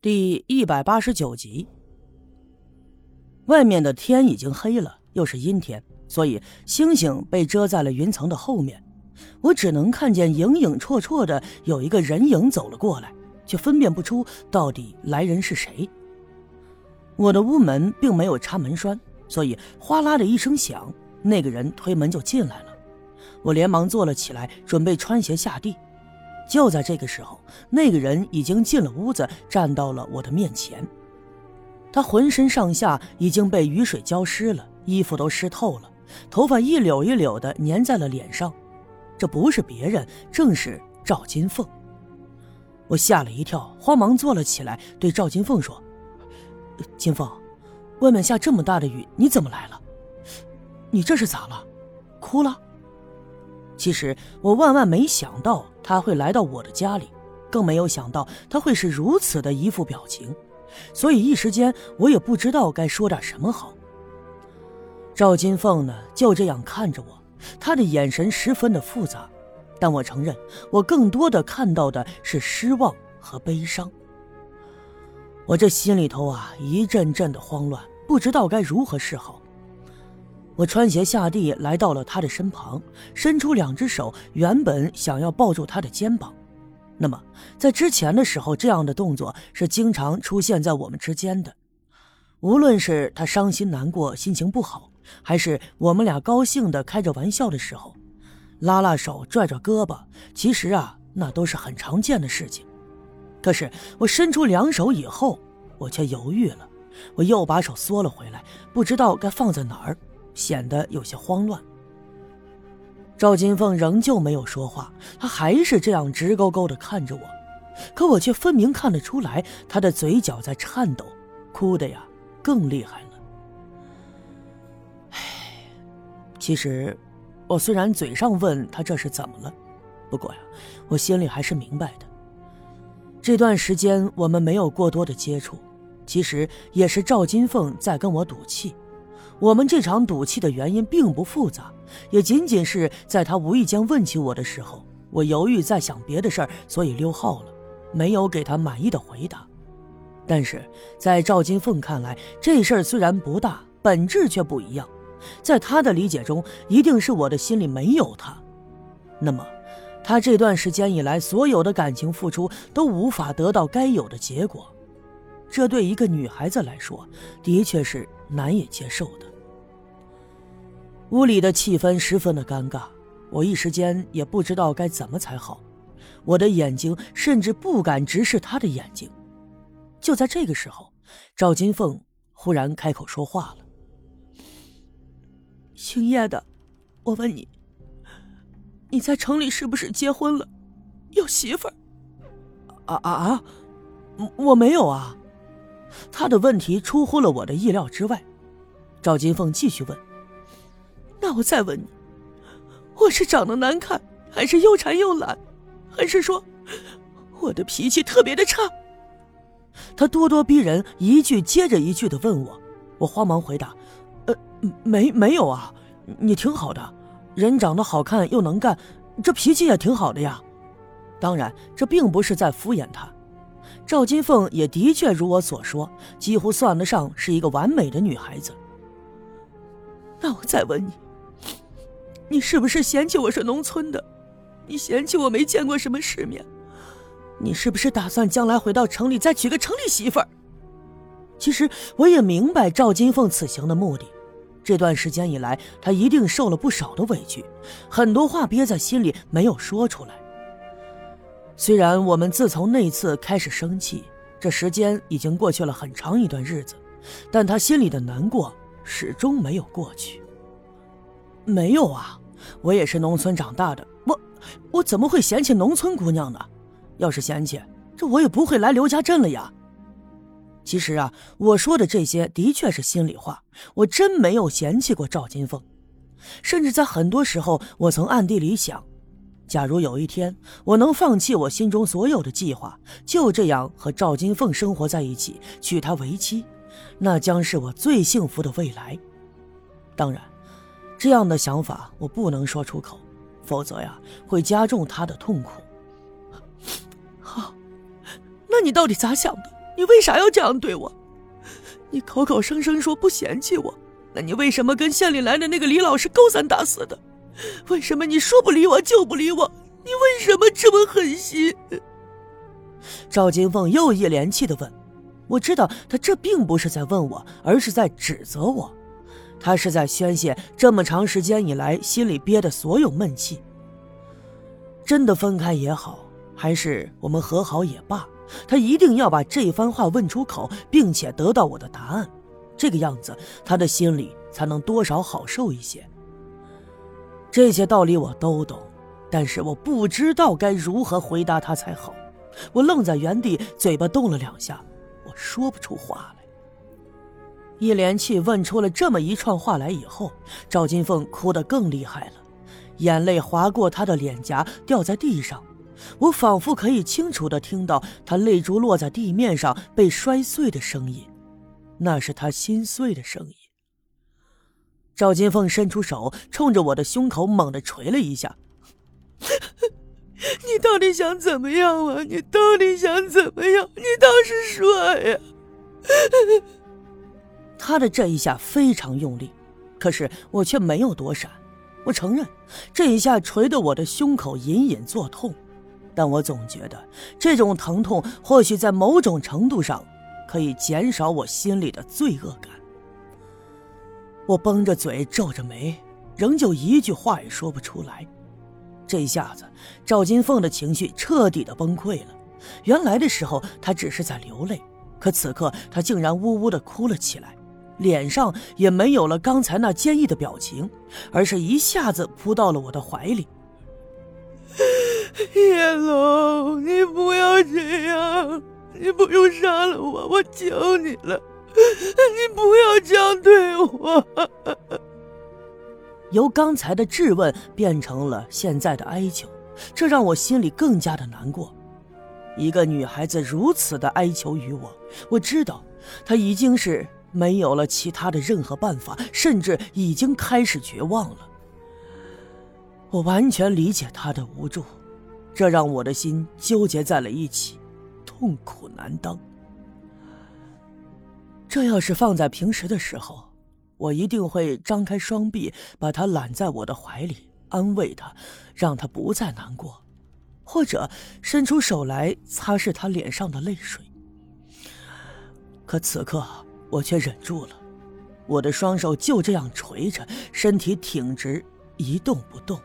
第一百八十九集。外面的天已经黑了，又是阴天，所以星星被遮在了云层的后面。我只能看见影影绰绰的有一个人影走了过来，却分辨不出到底来人是谁。我的屋门并没有插门栓，所以哗啦的一声响，那个人推门就进来了。我连忙坐了起来，准备穿鞋下地。就在这个时候，那个人已经进了屋子，站到了我的面前。他浑身上下已经被雨水浇湿了，衣服都湿透了，头发一绺一绺的粘在了脸上。这不是别人，正是赵金凤。我吓了一跳，慌忙坐了起来，对赵金凤说：“金凤，外面下这么大的雨，你怎么来了？你这是咋了？哭了？”其实我万万没想到他会来到我的家里，更没有想到他会是如此的一副表情，所以一时间我也不知道该说点什么好。赵金凤呢，就这样看着我，他的眼神十分的复杂，但我承认，我更多的看到的是失望和悲伤。我这心里头啊，一阵阵的慌乱，不知道该如何是好。我穿鞋下地，来到了他的身旁，伸出两只手，原本想要抱住他的肩膀。那么，在之前的时候，这样的动作是经常出现在我们之间的。无论是他伤心难过、心情不好，还是我们俩高兴的开着玩笑的时候，拉拉手、拽拽胳膊，其实啊，那都是很常见的事情。可是我伸出两手以后，我却犹豫了，我又把手缩了回来，不知道该放在哪儿。显得有些慌乱。赵金凤仍旧没有说话，她还是这样直勾勾地看着我，可我却分明看得出来，她的嘴角在颤抖，哭的呀更厉害了。唉，其实我虽然嘴上问她这是怎么了，不过呀，我心里还是明白的。这段时间我们没有过多的接触，其实也是赵金凤在跟我赌气。我们这场赌气的原因并不复杂，也仅仅是在他无意间问起我的时候，我犹豫在想别的事儿，所以溜号了，没有给他满意的回答。但是在赵金凤看来，这事儿虽然不大，本质却不一样。在他的理解中，一定是我的心里没有他。那么，他这段时间以来所有的感情付出都无法得到该有的结果。这对一个女孩子来说，的确是难以接受的。屋里的气氛十分的尴尬，我一时间也不知道该怎么才好。我的眼睛甚至不敢直视他的眼睛。就在这个时候，赵金凤忽然开口说话了：“姓叶的，我问你，你在城里是不是结婚了，有媳妇儿？”“啊啊啊！我没有啊。”他的问题出乎了我的意料之外。赵金凤继续问：“那我再问你，我是长得难看，还是又馋又懒，还是说我的脾气特别的差？”他咄咄逼人，一句接着一句的问我。我慌忙回答：“呃，没没有啊，你挺好的，人长得好看又能干，这脾气也挺好的呀。当然，这并不是在敷衍他。”赵金凤也的确如我所说，几乎算得上是一个完美的女孩子。那我再问你，你是不是嫌弃我是农村的？你嫌弃我没见过什么世面？你是不是打算将来回到城里再娶个城里媳妇儿？其实我也明白赵金凤此行的目的。这段时间以来，她一定受了不少的委屈，很多话憋在心里没有说出来。虽然我们自从那次开始生气，这时间已经过去了很长一段日子，但她心里的难过始终没有过去。没有啊，我也是农村长大的，我我怎么会嫌弃农村姑娘呢？要是嫌弃，这我也不会来刘家镇了呀。其实啊，我说的这些的确是心里话，我真没有嫌弃过赵金凤，甚至在很多时候，我曾暗地里想。假如有一天我能放弃我心中所有的计划，就这样和赵金凤生活在一起，娶她为妻，那将是我最幸福的未来。当然，这样的想法我不能说出口，否则呀会加重他的痛苦。好，那你到底咋想的？你为啥要这样对我？你口口声声说不嫌弃我，那你为什么跟县里来的那个李老师勾三搭四的？为什么你说不理我就不理我？你为什么这么狠心？赵金凤又一连气的问：“我知道他这并不是在问我，而是在指责我。他是在宣泄这么长时间以来心里憋的所有闷气。真的分开也好，还是我们和好也罢，他一定要把这番话问出口，并且得到我的答案。这个样子，他的心里才能多少好受一些。这些道理我都懂，但是我不知道该如何回答他才好。”我愣在原地，嘴巴动了两下，我说不出话来。一连气问出了这么一串话来以后，赵金凤哭得更厉害了，眼泪划过她的脸颊，掉在地上。我仿佛可以清楚地听到她泪珠落在地面上被摔碎的声音，那是她心碎的声音。赵金凤伸出手，冲着我的胸口猛地捶了一下。你到底想怎么样啊？你到底想怎么样？你倒是说呀！他的这一下非常用力，可是我却没有躲闪。我承认，这一下捶得我的胸口隐隐作痛，但我总觉得这种疼痛或许在某种程度上可以减少我心里的罪恶感。我绷着嘴，皱着眉，仍旧一句话也说不出来。这一下子，赵金凤的情绪彻底的崩溃了。原来的时候，她只是在流泪，可此刻她竟然呜呜的哭了起来，脸上也没有了刚才那坚毅的表情，而是一下子扑到了我的怀里。叶龙，你不要这样，你不用杀了我，我求你了，你不要这样对我。由刚才的质问变成了现在的哀求，这让我心里更加的难过。一个女孩子如此的哀求于我，我知道她已经是没有了其他的任何办法，甚至已经开始绝望了。我完全理解他的无助，这让我的心纠结在了一起，痛苦难当。这要是放在平时的时候。我一定会张开双臂，把他揽在我的怀里，安慰他，让他不再难过，或者伸出手来擦拭他脸上的泪水。可此刻我却忍住了，我的双手就这样垂着，身体挺直，一动不动。